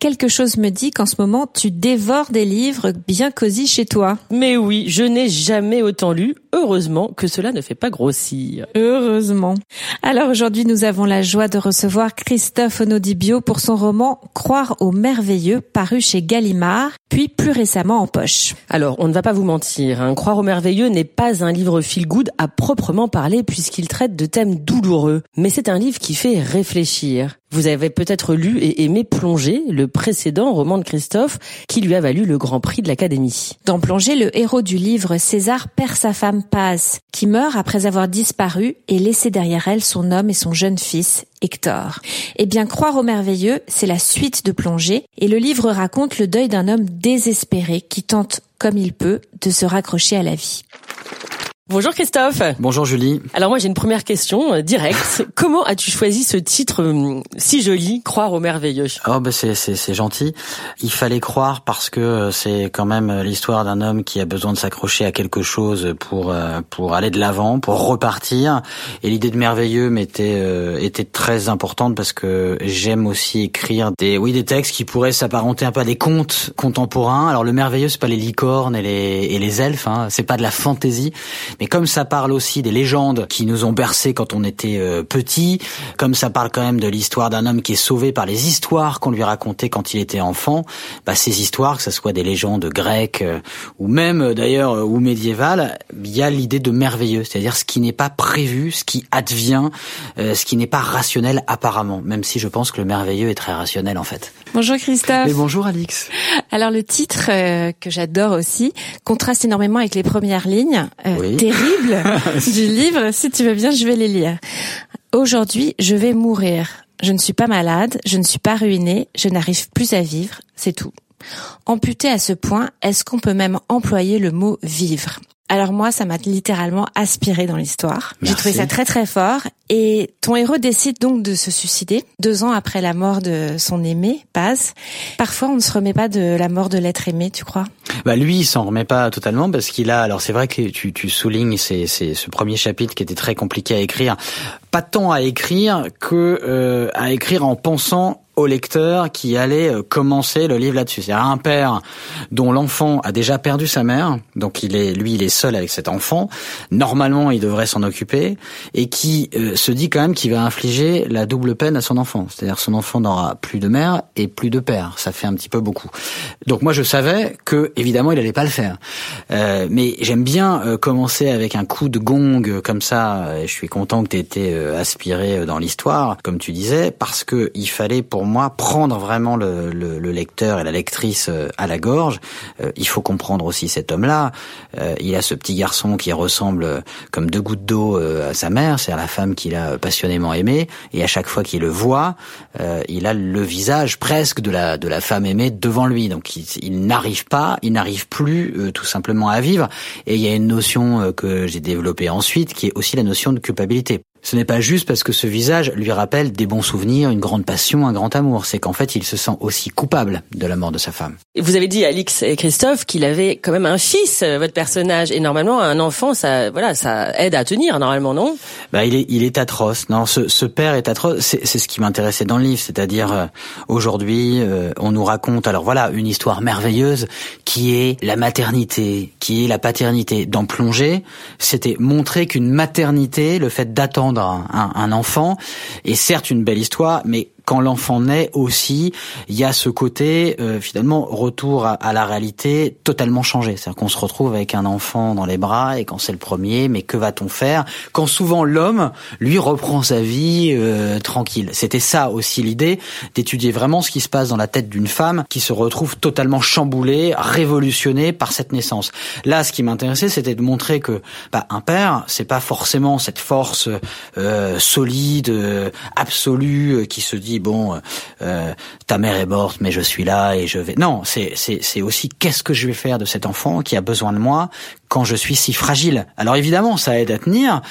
Quelque chose me dit qu'en ce moment, tu dévores des livres bien cosy chez toi. Mais oui, je n'ai jamais autant lu. Heureusement que cela ne fait pas grossir. Heureusement. Alors aujourd'hui, nous avons la joie de recevoir Christophe Onodibio pour son roman Croire au merveilleux, paru chez Gallimard, puis plus récemment en poche. Alors, on ne va pas vous mentir, hein. Croire au merveilleux n'est pas un livre feel-good à proprement parler puisqu'il traite de thèmes douloureux. Mais c'est un livre qui fait réfléchir. Vous avez peut-être lu et aimé Plonger, le précédent roman de Christophe, qui lui a valu le Grand Prix de l'Académie. Dans Plonger, le héros du livre, César, perd sa femme Paz, qui meurt après avoir disparu et laissé derrière elle son homme et son jeune fils, Hector. Eh bien, Croire au merveilleux, c'est la suite de Plonger, et le livre raconte le deuil d'un homme désespéré qui tente, comme il peut, de se raccrocher à la vie. Bonjour Christophe. Bonjour Julie. Alors moi j'ai une première question euh, directe. Comment as-tu choisi ce titre euh, si joli, Croire au merveilleux? Oh c'est c'est c'est gentil. Il fallait croire parce que euh, c'est quand même l'histoire d'un homme qui a besoin de s'accrocher à quelque chose pour pour aller de l'avant, pour repartir. Et l'idée de merveilleux m'était était très importante parce que j'aime aussi écrire des oui des textes qui pourraient s'apparenter un peu à des contes contemporains. Alors le merveilleux c'est pas les licornes et les et les elfes, hein. c'est pas de la fantaisie mais comme ça parle aussi des légendes qui nous ont bercés quand on était euh, petit, comme ça parle quand même de l'histoire d'un homme qui est sauvé par les histoires qu'on lui racontait quand il était enfant, bah ces histoires, que ce soit des légendes grecques euh, ou même euh, d'ailleurs euh, ou médiévales, il y a l'idée de merveilleux, c'est-à-dire ce qui n'est pas prévu, ce qui advient, euh, ce qui n'est pas rationnel apparemment, même si je pense que le merveilleux est très rationnel en fait. Bonjour Christophe. Mais bonjour Alix. Alors le titre euh, que j'adore aussi contraste énormément avec les premières lignes euh, Oui. terribles du livre. Si tu veux bien, je vais les lire. Aujourd'hui, je vais mourir. Je ne suis pas malade, je ne suis pas ruinée, je n'arrive plus à vivre, c'est tout. Amputé à ce point, est-ce qu'on peut même employer le mot vivre? Alors moi, ça m'a littéralement aspiré dans l'histoire. J'ai trouvé ça très très fort. Et ton héros décide donc de se suicider deux ans après la mort de son aimé, Paz. Parfois, on ne se remet pas de la mort de l'être aimé, tu crois? Bah lui, il s'en remet pas totalement parce qu'il a. Alors c'est vrai que tu, tu soulignes c'est, c'est ce premier chapitre qui était très compliqué à écrire. Pas tant à écrire que euh, à écrire en pensant au lecteur qui allait euh, commencer le livre là-dessus. C'est un père dont l'enfant a déjà perdu sa mère, donc il est lui il est seul avec cet enfant. Normalement, il devrait s'en occuper et qui euh, se dit quand même qu'il va infliger la double peine à son enfant. C'est-à-dire son enfant n'aura plus de mère et plus de père. Ça fait un petit peu beaucoup. Donc moi je savais que évidemment il allait pas le faire. Euh, mais j'aime bien euh, commencer avec un coup de gong euh, comme ça. Euh, Je suis content que tu aies été aspiré dans l'histoire, comme tu disais, parce que il fallait pour moi prendre vraiment le, le- le lecteur et la lectrice euh, à la gorge. Euh, il faut comprendre aussi cet homme-là. Euh, il a ce petit garçon qui ressemble euh, comme deux gouttes d'eau euh, à sa mère, c'est-à-dire la femme qu'il a passionnément aimée. Et à chaque fois qu'il le voit, euh, il a le visage presque de la de la femme aimée devant lui. Donc il, il n'arrive pas, il n'arrive plus tout simplement à vivre. Et il y a une notion que j'ai développée ensuite, qui est aussi la notion de culpabilité. Ce n'est pas juste parce que ce visage lui rappelle des bons souvenirs, une grande passion, un grand amour. C'est qu'en fait, il se sent aussi coupable de la mort de sa femme. Et Vous avez dit Alix et Christophe qu'il avait quand même un fils, euh, votre personnage, et normalement un enfant, ça, voilà, ça aide à tenir normalement, non? Bah, il est, il est atroce. Non, ce, ce père est atroce. C'est, c'est ce qui m'intéressait dans le livre, c'est-à-dire euh, aujourd'hui, euh, on nous raconte, alors voilà, une histoire merveilleuse qui est la maternité, qui est la paternité. Dans Plongée, c'était montrer qu'une maternité, le fait d'attendre un, un enfant, est certes une belle histoire, mais quand l'enfant naît aussi, il y a ce côté euh, finalement retour à, à la réalité totalement changé. C'est-à-dire qu'on se retrouve avec un enfant dans les bras et quand c'est le premier, mais que va-t-on faire Quand souvent l'homme lui reprend sa vie euh, tranquille? C'était ça aussi l'idée d'étudier vraiment ce qui se passe dans la tête d'une femme qui se retrouve totalement chamboulée, révolutionnée par cette naissance. Là, ce qui m'intéressait, c'était de montrer que bah, un père, c'est pas forcément cette force euh, solide, euh, absolue, euh, qui se dit bon, euh, ta mère est morte, mais je suis là et je vais. Non, c'est c'est c'est aussi qu'est-ce que je vais faire de cet enfant qui a besoin de moi quand je suis si fragile. Alors évidemment, ça aide à tenir,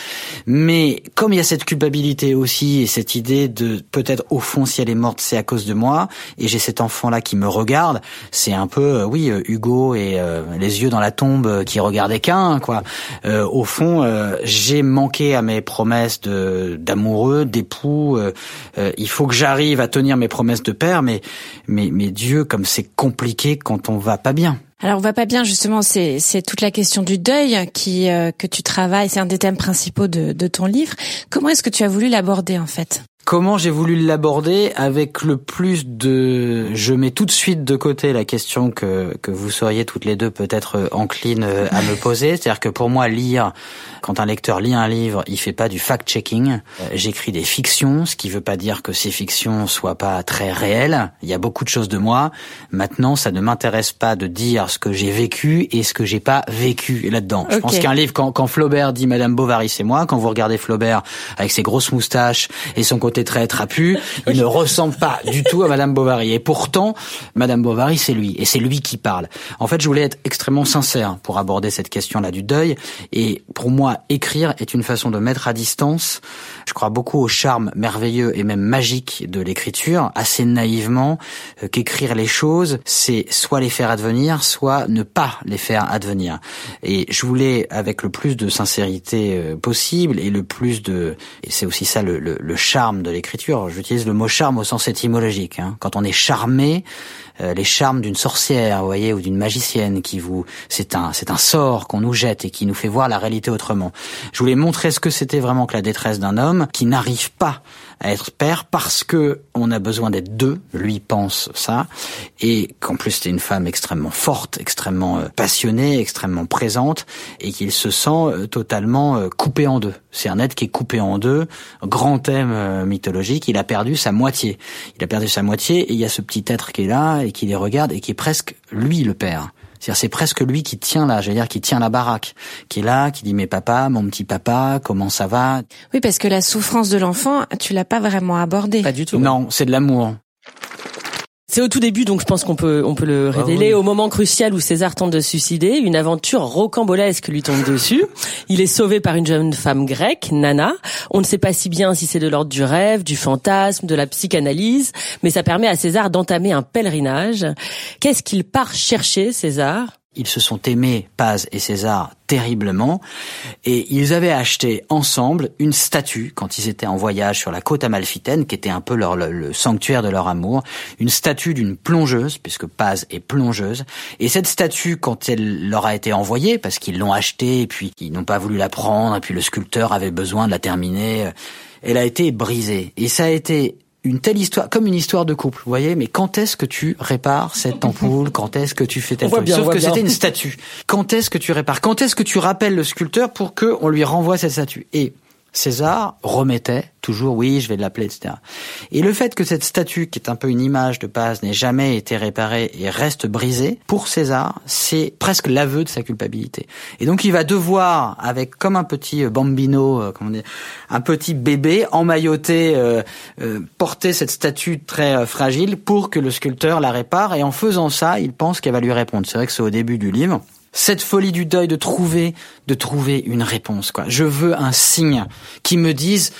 mais comme il y a cette culpabilité aussi et cette idée de peut-être au fond si elle est morte, c'est à cause de moi et j'ai cet enfant là qui me regarde, c'est un peu oui Hugo et les yeux dans la tombe qui regardaient qu'un quoi. au fond, j'ai manqué à mes promesses de d'amoureux, d'époux. Euh, euh, il faut que j'arrive à tenir mes promesses de père, mais mais mais Dieu, comme c'est compliqué quand on va pas bien. Alors on va pas bien justement, c'est toute la question du deuil qui euh, que tu travailles, c'est un des thèmes principaux de, de ton livre. Comment est-ce que tu as voulu l'aborder en fait? Comment j'ai voulu l'aborder avec le plus de... Je mets tout de suite de côté la question que, que vous seriez toutes les deux peut-être enclines à me poser. C'est-à-dire que pour moi, lire, quand un lecteur lit un livre, il fait pas du fact-checking. J'écris des fictions, ce qui veut pas dire que ces fictions soient pas très réelles. Il y a beaucoup de choses de moi. Maintenant, ça ne m'intéresse pas de dire ce que j'ai vécu et ce que j'ai pas vécu là-dedans. Je pense qu'un livre, quand, quand Flaubert dit Madame Bovary, c'est moi. Quand vous regardez Flaubert avec ses grosses moustaches et son côté très trapu, il ne ressemble pas du tout à Madame Bovary. Et pourtant, Madame Bovary, c'est lui. Et c'est lui qui parle. En fait, je voulais être extrêmement sincère pour aborder cette question-là du deuil. Et pour moi, écrire est une façon de mettre à distance. Je crois beaucoup au charme merveilleux et même magique de l'écriture, assez naïvement, euh, qu'écrire les choses, c'est soit les faire advenir, soit ne pas les faire advenir. Et je voulais, avec le plus de sincérité euh, possible et le plus de... Et c'est aussi ça le charme de l'écriture. J'utilise le mot charme au sens étymologique. Hein. Quand on est charmé, euh, les charmes d'une sorcière, vous voyez, ou d'une magicienne qui vous, c'est un, c'est un sort qu'on nous jette et qui nous fait voir la réalité autrement. Je voulais montrer ce que c'était vraiment que la détresse d'un homme qui n'arrive pas à être père parce que on a besoin d'être deux. Lui pense ça et qu'en plus c'est une femme extrêmement forte, extrêmement euh, passionnée, extrêmement présente et qu'il se sent euh, totalement coupé en deux. C'est un être qui est coupé en deux. Grand thème mythologique. Il a perdu sa moitié. Il a perdu sa moitié et il y a ce petit être qui est là et qui les regarde et qui est presque lui le père. C'est-à-dire c'est presque lui qui tient là, j'allais dire qui tient la baraque, qui est là, qui dit mais papa, mon petit papa, comment ça va? Oui, parce que la souffrance de l'enfant, tu l'as pas vraiment abordée. Pas du tout. Non, c'est de l'amour. C'est au tout début, donc je pense qu'on peut on peut le ah révéler. Au moment crucial où César tente de se suicider, une aventure rocambolesque lui tombe dessus. Il est sauvé par une jeune femme grecque, Nana. On ne sait pas si bien si c'est de l'ordre du rêve, du fantasme, de la psychanalyse, mais ça permet à César d'entamer un pèlerinage. Qu'est-ce qu'il part chercher, César? Ils se sont aimés, Paz et César, terriblement, et ils avaient acheté ensemble une statue quand ils étaient en voyage sur la côte amalfitaine, qui était un peu leur, le, sanctuaire de leur amour, une statue d'une plongeuse, puisque Paz est plongeuse, et cette statue, quand elle leur a été envoyée, parce qu'ils l'ont achetée, et puis ils n'ont pas voulu la prendre, et puis le sculpteur avait besoin de la terminer, euh, elle a été brisée. Et ça a été une telle histoire, comme une histoire de couple, vous voyez, mais quand est-ce que tu répares cette ampoule? Quand est-ce que tu fais telle chose Sauf que c'était une statue. Quand est-ce que tu répares? Quand est-ce que tu rappelles le sculpteur pour que on lui renvoie cette statue? Et César remettait toujours oui, je vais l'appeler, etc. Et le fait que cette statue, qui est un peu une image de Paz, n'ait jamais été réparée et reste brisée, pour César, c'est presque l'aveu de sa culpabilité. Et donc il va devoir, avec comme un petit euh, bambino, euh, comment dire, un petit bébé emmailloté, euh, porter cette statue très fragile pour que le sculpteur la répare. Et en faisant ça, il pense qu'elle va lui répondre. C'est vrai que c'est au début du livre cette folie du deuil de trouver de trouver une réponse quoi. Je veux un signe qui me dise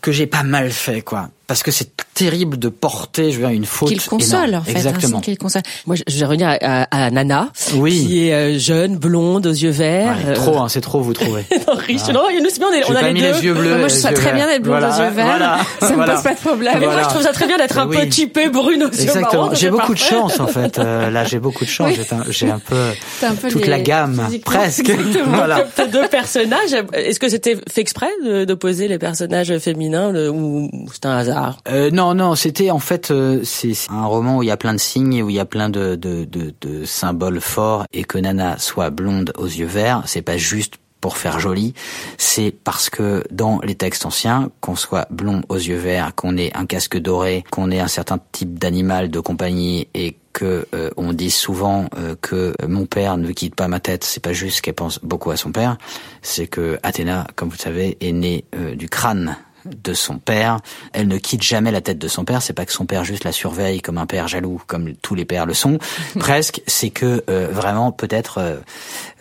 que j'ai pas mal fait quoi parce que c'est terrible de porter, je veux dire, une faute. Qu'il console, en fait. Exactement. Qu'il console. Moi, je vais revenir à, à, Nana, oui. qui est euh, jeune, blonde, aux yeux verts. Ouais, trop, hein, c'est trop, vous trouvez. non, riche. Ah. Non, nous, bien, on, a les deux. Les yeux bleus, moi, je trouve très bien d'être blonde voilà, aux yeux verts. Voilà, ça me voilà. pose pas de problème. Mais moi, je trouve ça très bien d'être un oui. peu typé brune aux yeux Exactement. J'ai beaucoup de chance, en fait. Euh, là, j'ai beaucoup de chance. J'ai un, peu, un peu toute les... la gamme, presque. voilà. Deux personnages. Est-ce que c'était fait exprès d'opposer les personnages féminins ou c'est un hasard? Euh, Non, non c'était en fait euh, c'est un roman où il y a plein de signes et où il y a plein de, de, de, de symboles forts et que Nana soit blonde aux yeux verts, c'est pas juste pour faire joli, c'est parce que dans les textes anciens, qu'on soit blond aux yeux verts, qu'on ait un casque doré, qu'on ait un certain type d'animal de compagnie et que euh, on dit souvent euh, que mon père ne quitte pas ma tête, c'est pas juste qu'elle pense beaucoup à son père, c'est que Athéna, comme vous le savez, est née euh, du crâne de son père. Elle ne quitte jamais la tête de son père. C'est pas que son père juste la surveille comme un père jaloux, comme tous les pères le sont. Presque, c'est que euh, vraiment peut-être euh,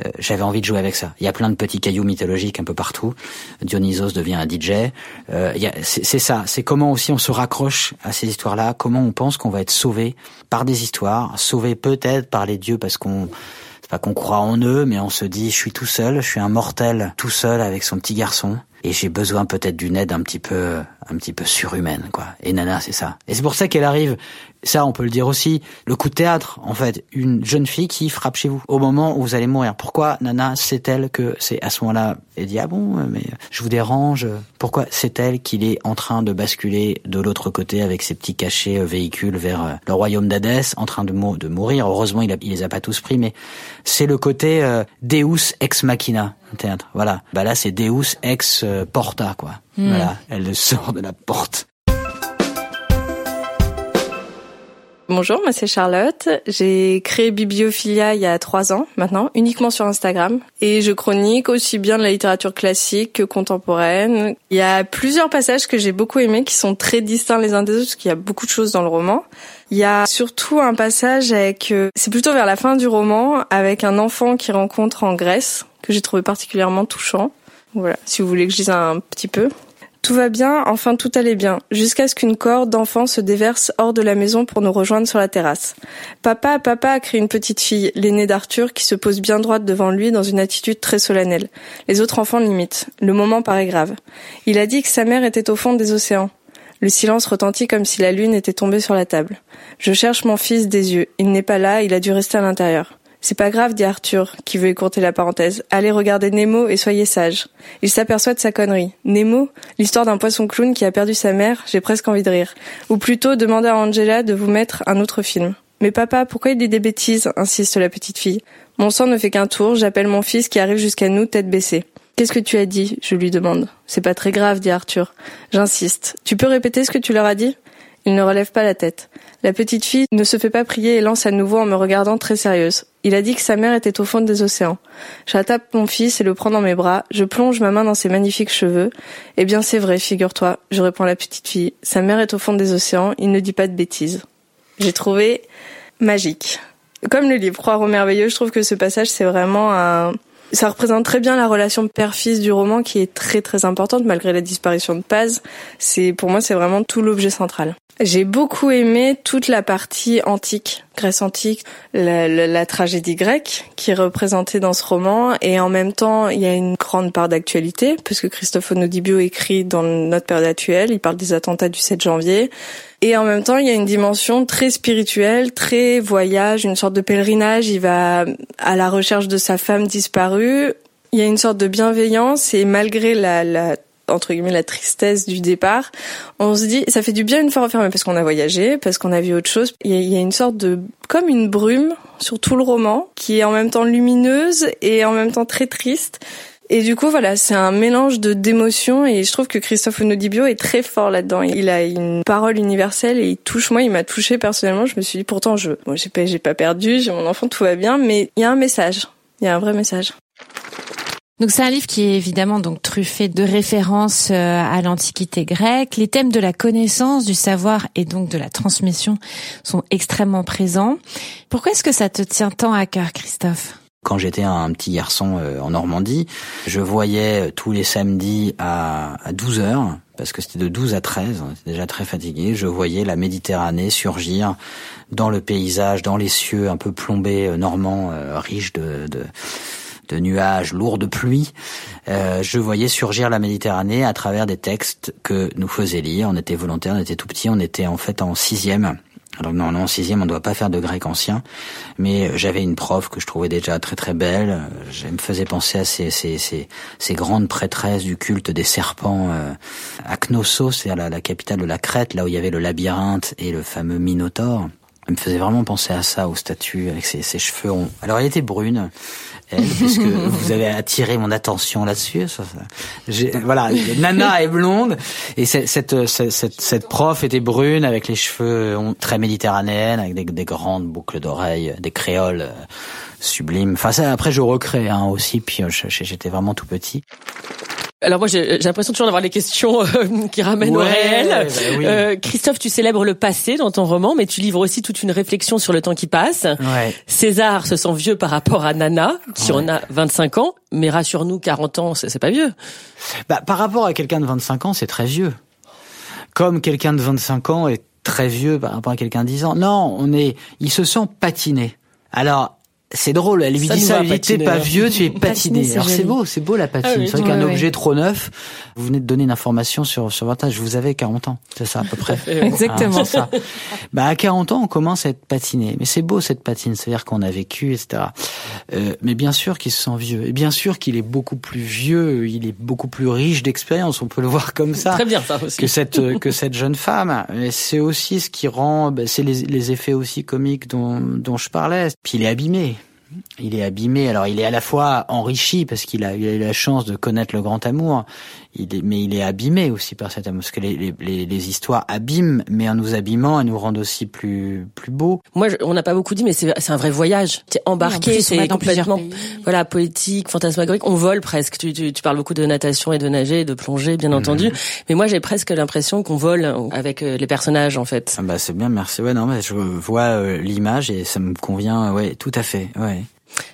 euh, j'avais envie de jouer avec ça. Il y a plein de petits cailloux mythologiques un peu partout. Dionysos devient un DJ. c'est ça. C'est comment aussi on se raccroche à ces histoires-là. Comment on pense qu'on va être sauvé par des histoires, sauvé peut-être par les dieux parce qu'on pas qu'on croit en eux, mais on se dit je suis tout seul, je suis un mortel tout seul avec son petit garçon et j'ai besoin peut-être d'une aide un petit peu un petit peu surhumaine quoi. Et Nana, c'est ça. Et c'est pour ça qu'elle arrive ça, on peut le dire aussi. Le coup de théâtre, en fait, une jeune fille qui frappe chez vous au moment où vous allez mourir. Pourquoi Nana, c'est elle que c'est à ce moment-là Elle dit ah bon, mais je vous dérange. Pourquoi c'est elle qu'il est en train de basculer de l'autre côté avec ses petits cachets euh, véhicules vers euh, le royaume d'Hadès, en train de, de mourir. Heureusement, il, a, il les a pas tous pris, mais c'est le côté euh, Deus ex machina théâtre. Voilà. Bah là, c'est Deus ex porta quoi. Hmm. Voilà, elle sort de la porte. Bonjour, moi c'est Charlotte. J'ai créé Bibliophilia il y a trois ans maintenant, uniquement sur Instagram. Et je chronique aussi bien de la littérature classique que contemporaine. Il y a plusieurs passages que j'ai beaucoup aimés qui sont très distincts les uns des autres parce qu'il y a beaucoup de choses dans le roman. Il y a surtout un passage avec, euh, c'est plutôt vers la fin du roman, avec un enfant qui rencontre en Grèce, que j'ai trouvé particulièrement touchant. Voilà, si vous voulez que je dise un petit peu. Tout va bien, enfin tout allait bien, jusqu'à ce qu'une corde d'enfant se déverse hors de la maison pour nous rejoindre sur la terrasse. Papa, papa, crie une petite fille, l'aînée d'Arthur, qui se pose bien droite devant lui dans une attitude très solennelle. Les autres enfants l'imitent. Le moment paraît grave. Il a dit que sa mère était au fond des océans. Le silence retentit comme si la lune était tombée sur la table. Je cherche mon fils des yeux. Il n'est pas là, il a dû rester à l'intérieur. C'est pas grave, dit Arthur, qui veut écourter la parenthèse. Allez regarder Nemo et soyez sage. Il s'aperçoit de sa connerie. Nemo, l'histoire d'un poisson clown qui a perdu sa mère, j'ai presque envie de rire. Ou plutôt demander à Angela de vous mettre un autre film. Mais papa, pourquoi il dit des bêtises insiste la petite fille. Mon sang ne fait qu'un tour, j'appelle mon fils qui arrive jusqu'à nous, tête baissée. Qu'est-ce que tu as dit je lui demande. C'est pas très grave, dit Arthur. J'insiste. Tu peux répéter ce que tu leur as dit? Il ne relève pas la tête. La petite fille ne se fait pas prier et lance à nouveau en me regardant très sérieuse. Il a dit que sa mère était au fond des océans. J'attape mon fils et le prends dans mes bras. Je plonge ma main dans ses magnifiques cheveux. Eh bien, c'est vrai, figure-toi. Je réponds à la petite fille. Sa mère est au fond des océans. Il ne dit pas de bêtises. J'ai trouvé magique. Comme le livre Croire au merveilleux, je trouve que ce passage, c'est vraiment un, ça représente très bien la relation père-fils du roman qui est très très importante malgré la disparition de Paz. C'est, pour moi, c'est vraiment tout l'objet central. J'ai beaucoup aimé toute la partie antique, Grèce antique, la, tragédie grecque qui est représentée dans ce roman. Et en même temps il y a une grande part d'actualité parce que Christophe Onodibio écrit dans notre période actuelle, il parle des attentats du 7 janvier. Et en même temps il y a une dimension très spirituelle, très voyage, une sorte de pèlerinage, il va à la recherche de sa femme disparue, il y a une sorte de bienveillance et malgré la, la entre guillemets la tristesse du départ, on se dit ça fait du bien une fois refermé parce qu'on a voyagé, parce qu'on a vu autre chose. Il y, a, une sorte de comme une brume sur tout le roman qui est en même temps lumineuse et en même temps très triste. Et du coup, voilà, c'est un mélange de d'émotions et je trouve que Christophe Onodibio est très fort là-dedans. Il a une parole universelle et il touche moi, il m'a touché personnellement. Je me suis dit pourtant je, bon, j'ai pas, j'ai pas perdu, j'ai mon enfant, tout va bien, mais il y a un message, il y a un vrai message. Donc c'est un livre qui est évidemment donc truffé de références euh, à l'Antiquité grecque. Les thèmes de la connaissance, du savoir et donc de la transmission sont extrêmement présents. Pourquoi est-ce que ça te tient tant à cœur, Christophe? Quand j'étais un petit garçon euh, en Normandie, je voyais euh, tous les samedis à, 12 heures, parce que c'était de 12 à 13, on était déjà très fatigué, je voyais la Méditerranée surgir dans le paysage, dans les cieux un peu plombés normands, riches de, de de nuages lourds de pluie, euh, je voyais surgir la Méditerranée à travers des textes que nous faisaient lire. On était volontaires, on était tout petits, on était en fait en sixième. Alors non, non, en sixième, on ne doit pas faire de grec ancien, mais j'avais une prof que je trouvais déjà très très belle. Je me faisais penser à ces, ces, grandes prêtresses du culte des serpents euh, à Knossos, c'est-à-dire la, capitale de la Crète, là où il y avait le labyrinthe et le fameux Minotaure. Elle me faisait vraiment penser à ça, aux statues avec ses, ses cheveux ronds. Alors elle était brune, elle, puisque vous avez attiré mon attention là-dessus. Voilà, Nana est blonde et cette, cette, cette, cette, prof était brune avec les cheveux très méditerranéennes, avec des, des grandes boucles d'oreilles, des créoles euh, sublimes. Enfin, ça, après, je recrée hein, aussi, puis euh, j'étais vraiment tout petit. Alors moi j'ai l'impression toujours d'avoir les questions euh, qui ramènent au réel. bah oui. Euh, Christophe, tu célèbres le passé dans ton roman, mais tu livres aussi toute une réflexion sur le temps qui passe. Ouais. César se sent vieux par rapport à Nana, qui en a 25 ans, mais rassure-nous, 40 ans, c'est c'est pas vieux. Bah, par rapport à quelqu'un de 25 ans, c'est très vieux. Comme quelqu'un de 25 ans est très vieux par rapport à quelqu'un de 10 ans. Non, on est, il se sent patiné. Alors, c'est drôle, elle lui Ça dit ça, elle dit t'es pas vieux, tu es patiné. c'est Alors c'est beau, c'est beau la patine. Ah oui, c'est vrai qu'un objet trop neuf, vous venez de donner une information sur, sur votre âge, vous avez 40 ans, c'est ça à peu près. Exactement. Ah, ça. Bah à 40 ans, on commence à être patiné. Mais c'est beau cette patine, c'est-à-dire qu'on a vécu, etc. Euh, mais bien sûr qu'il se sent vieux. Et bien sûr qu'il est beaucoup plus vieux, il est beaucoup plus riche d'expérience, on peut le voir comme ça Très bien ça aussi. que cette que cette jeune femme. C'est aussi ce qui rend, ben, c'est les, les effets aussi comiques dont dont je parlais. Puis il est abîmé. Il est abîmé. Alors il est à la fois enrichi parce qu'il a, il a eu la chance de connaître le grand amour. Il est, mais il est abîmé aussi par cet amour parce que les, les, les, les histoires abîment, mais en nous abîmant, elles nous rendent aussi plus plus beaux. Moi, je- on n'a pas beaucoup dit, mais c'est un vrai voyage. T'es Oui, embarqué, va c'est complètement, voilà, poétique, fantasmagorique. On vole presque. Tu, tu, tu parles beaucoup de natation et de nager, et de plonger, bien entendu. Mais moi, j'ai presque l'impression qu'on vole avec euh, les personnages, en fait. Ah bah c'est bien, merci. Ouais non, mais je vois euh, l'image et ça me convient. Ouais, tout à fait. Ouais.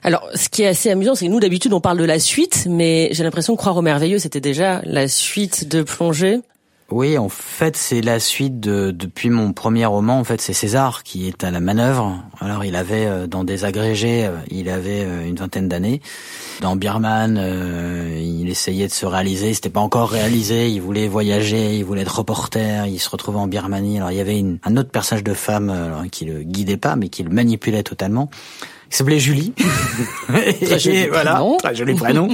Alors, ce qui est assez amusant, c'est que nous, d'habitude, on parle de la suite, mais j'ai l'impression que Croire au merveilleux, c'était déjà la suite de Plongée. Oui, en fait, c'est la suite de depuis mon premier roman. En fait, c'est César qui est à la manœuvre. Alors, il avait euh, dans des agrégés, euh, il avait euh, une vingtaine d'années. Dans Birman, euh, il essayait de se réaliser. C'était pas encore réalisé. Il voulait voyager, il voulait être reporter. Il se retrouvait en Birmanie. Alors, il y avait une, un autre personnage de femme alors, qui le guidait pas, mais qui le manipulait totalement. Il s'appelait Julie. Très joli Et voilà, prénom. très joli prénom.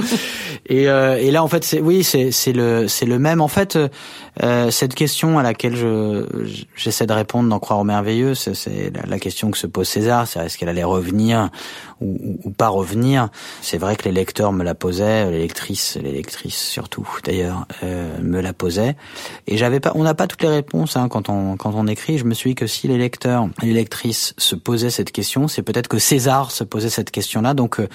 et, euh, et là, en fait, c'est oui, c'est c'est le c'est le même. En fait, euh, cette question à laquelle je j'essaie de répondre dans Croire au merveilleux, c'est c'est la, question que se pose César. C'est est-ce qu'elle allait revenir ou, ou, pas revenir C'est vrai que les lecteurs me la posaient, les lectrices surtout d'ailleurs euh, me la posaient. Et j'avais pas, on n'a pas toutes les réponses hein, quand on quand on écrit. Je me suis dit que si les lecteurs, les lectrices se posaient cette question, c'est peut-être que César se posait cette question-là. Donc euh,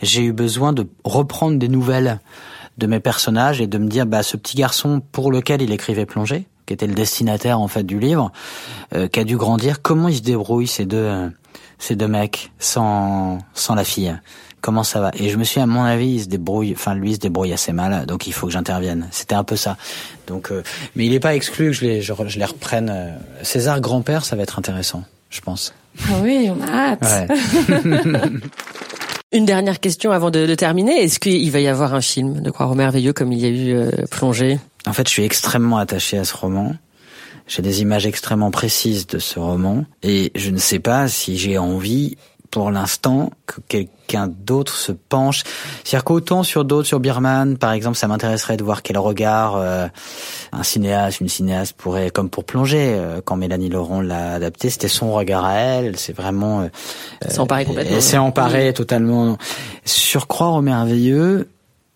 j'ai eu besoin de reprendre des nouvelles de mes personnages et de me dire bah ce petit garçon pour lequel il écrivait Plongée, qui était le destinataire en fait du livre, euh, qui a dû grandir, comment il se débrouille ces deux euh, ces deux mecs sans sans la fille? Comment ça va? Et je me suis dit, à mon avis, il se débrouille, enfin lui il se débrouille assez mal, donc il faut que j'intervienne. C'était un peu ça. Donc, euh, mais il n'est pas exclu que je les je, je les reprenne. euh, César grand-père, ça va être intéressant, je pense. Ah oui, on a hâte. Ouais. Une dernière question avant de, de terminer. Est-ce qu'il va y avoir un film de Croire au merveilleux comme il y a eu euh, Plongée En fait, je suis extrêmement attaché à ce roman. J'ai des images extrêmement précises de ce roman et je ne sais pas si j'ai envie pour l'instant que quelqu'un d'autre se penche. C'est-à-dire qu'autant sur d'autres, sur Birman, par exemple, ça m'intéresserait de voir quel regard euh, un cinéaste, une cinéaste pourrait, comme pour plonger, euh, quand Mélanie Laurent l'a adapté, c'était son regard à elle. C'est vraiment euh, C'est emparé complètement. elle s'est emparée totalement. Sur Croire au merveilleux,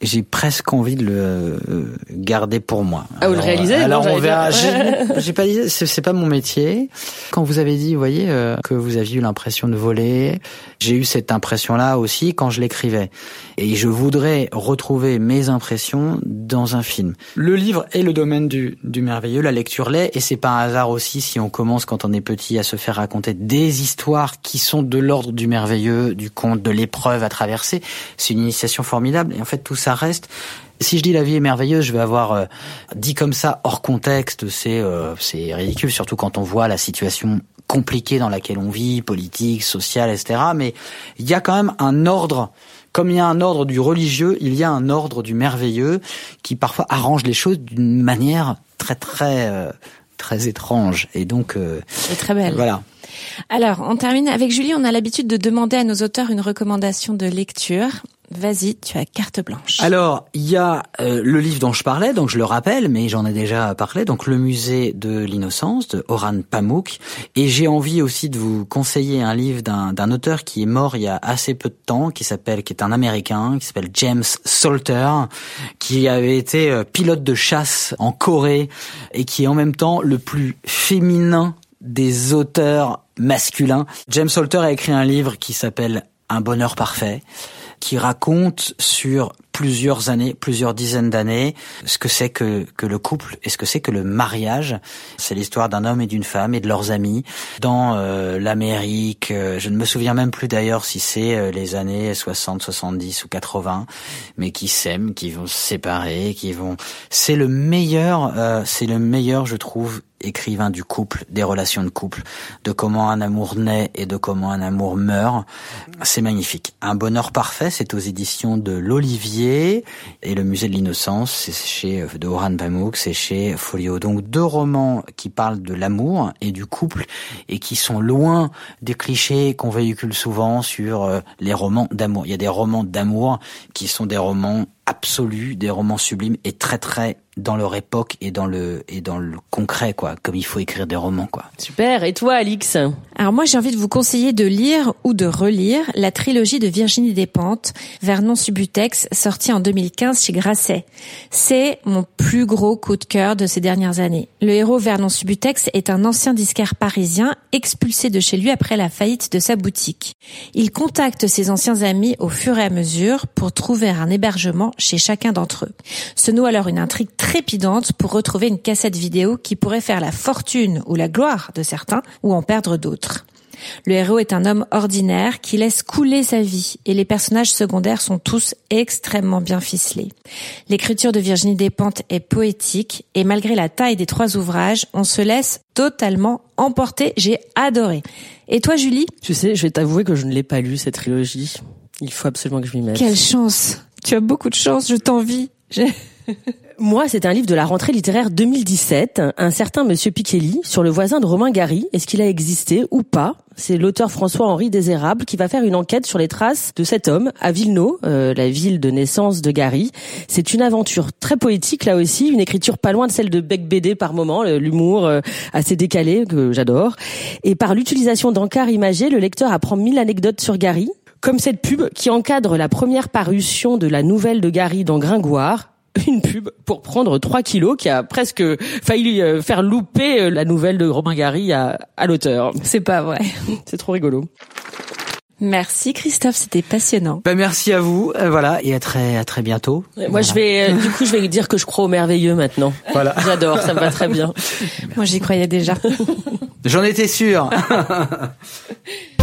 j'ai presque envie de le euh, garder pour moi. Ah, vous le réalisez Alors Non, on verra. J'ai pas dit, c'est c'est pas mon métier. Quand vous avez dit, vous voyez, euh, que vous aviez eu l'impression de voler, j'ai eu cette impression-là aussi quand je l'écrivais. Et je voudrais retrouver mes impressions dans un film. Le livre est le domaine du, du merveilleux, la lecture l'est, et c'est pas un hasard aussi si on commence quand on est petit à se faire raconter des histoires qui sont de l'ordre du merveilleux, du conte, de l'épreuve à traverser. C'est une initiation formidable, et en fait tout ça reste. Si je dis la vie est merveilleuse, je vais avoir euh, dit comme ça hors contexte, c'est euh, c'est ridicule, surtout quand on voit la situation compliquée dans laquelle on vit, politique, sociale, etc. Mais il y a quand même un ordre comme il y a un ordre du religieux, il y a un ordre du merveilleux qui parfois arrange les choses d'une manière très très euh, très étrange. Et donc très belle. voilà. Alors, on termine avec Julie. On a l'habitude de demander à nos auteurs une recommandation de lecture. Vas-y, tu as carte blanche. Alors, il y a euh, le livre dont je parlais, donc je le rappelle, mais j'en ai déjà parlé, donc Le musée de l'innocence de Oran Pamuk. Et j'ai envie aussi de vous conseiller un livre d'un auteur qui est mort il y a assez peu de temps, qui s'appelle, qui est un Américain, qui s'appelle James Salter, qui avait été euh, pilote de chasse en Corée et qui est en même temps le plus féminin des auteurs masculins. James Salter a écrit un livre qui s'appelle Un bonheur parfait qui raconte sur plusieurs années, plusieurs dizaines d'années, ce que c'est que, que le couple et ce que c'est que le mariage. C'est l'histoire d'un homme et d'une femme et de leurs amis dans euh, l'Amérique. Euh, je ne me souviens même plus d'ailleurs si c'est euh, les années 60, 70 ou 80, mais qui s'aiment, qui vont se séparer, qui vont. C'est le meilleur, c'est le meilleur, je trouve, écrivain du couple, des relations de couple, de comment un amour naît et de comment un amour meurt. C'est magnifique. Un bonheur parfait, c'est aux éditions de l'Olivier et le Musée de l'Innocence, c'est chez euh, de Oran Pamuk, c'est chez Folio. Donc deux romans qui parlent de l'amour et du couple et qui sont loin des clichés qu'on véhicule souvent sur euh, les romans d'amour. Il y a des romans d'amour qui sont des romans absolus, des romans sublimes et très très dans leur époque et dans le et dans le concret quoi, comme il faut écrire des romans quoi. Super. Et toi, Alix Alors moi, j'ai envie de vous conseiller de lire ou de relire la trilogie de Virginie Despentes, Vernon Subutex, sortie en 2015 chez Grasset. C'est mon plus gros coup de cœur de ces dernières années. Le héros Vernon Subutex est un ancien disquaire parisien expulsé de chez lui après la faillite de sa boutique. Il contacte ses anciens amis au fur et à mesure pour trouver un hébergement chez chacun d'entre eux. Se noue alors une intrigue trépidante pour retrouver une cassette vidéo qui pourrait faire la fortune ou la gloire de certains ou en perdre d'autres. Le héros est un homme ordinaire qui laisse couler sa vie et les personnages secondaires sont tous extrêmement bien ficelés. L'écriture de Virginie Despentes est poétique et malgré la taille des trois ouvrages, on se laisse totalement emporter. J'ai adoré. Et toi, Julie? Tu sais, je vais t'avouer que je ne l'ai pas lu cette trilogie. Il faut absolument que je m'y mette. Quelle chance Tu as beaucoup de chance, je t'envie. Moi, c'est un livre de la rentrée littéraire 2017, un certain Monsieur Pikeli sur le voisin de Romain Gary. Est-ce qu'il a existé ou pas? C'est l'auteur François-Henri Désérable qui va faire une enquête sur les traces de cet homme à Villeneuve, euh, la ville de naissance de Gary. C'est une aventure très poétique là aussi, une écriture pas loin de celle de Beck BD par moment, l'humour euh, assez décalé que j'adore. Et par l'utilisation d'encarts imagés, le lecteur apprend mille anecdotes sur Gary, comme cette pub qui encadre la première parution de la nouvelle de Gary dans Gringoire, une pub pour prendre 3 kilos qui a presque failli euh, faire louper euh, la nouvelle de Romain Gary à, à l'auteur. C'est pas vrai. C'est trop rigolo. Merci Christophe, c'était passionnant. Ben merci à vous, euh, voilà, et à très à très bientôt. Moi Voilà. je vais du coup je vais dire que je crois au merveilleux maintenant. Voilà. J'adore, ça me va très bien. Moi j'y croyais déjà. J'en étais sûr.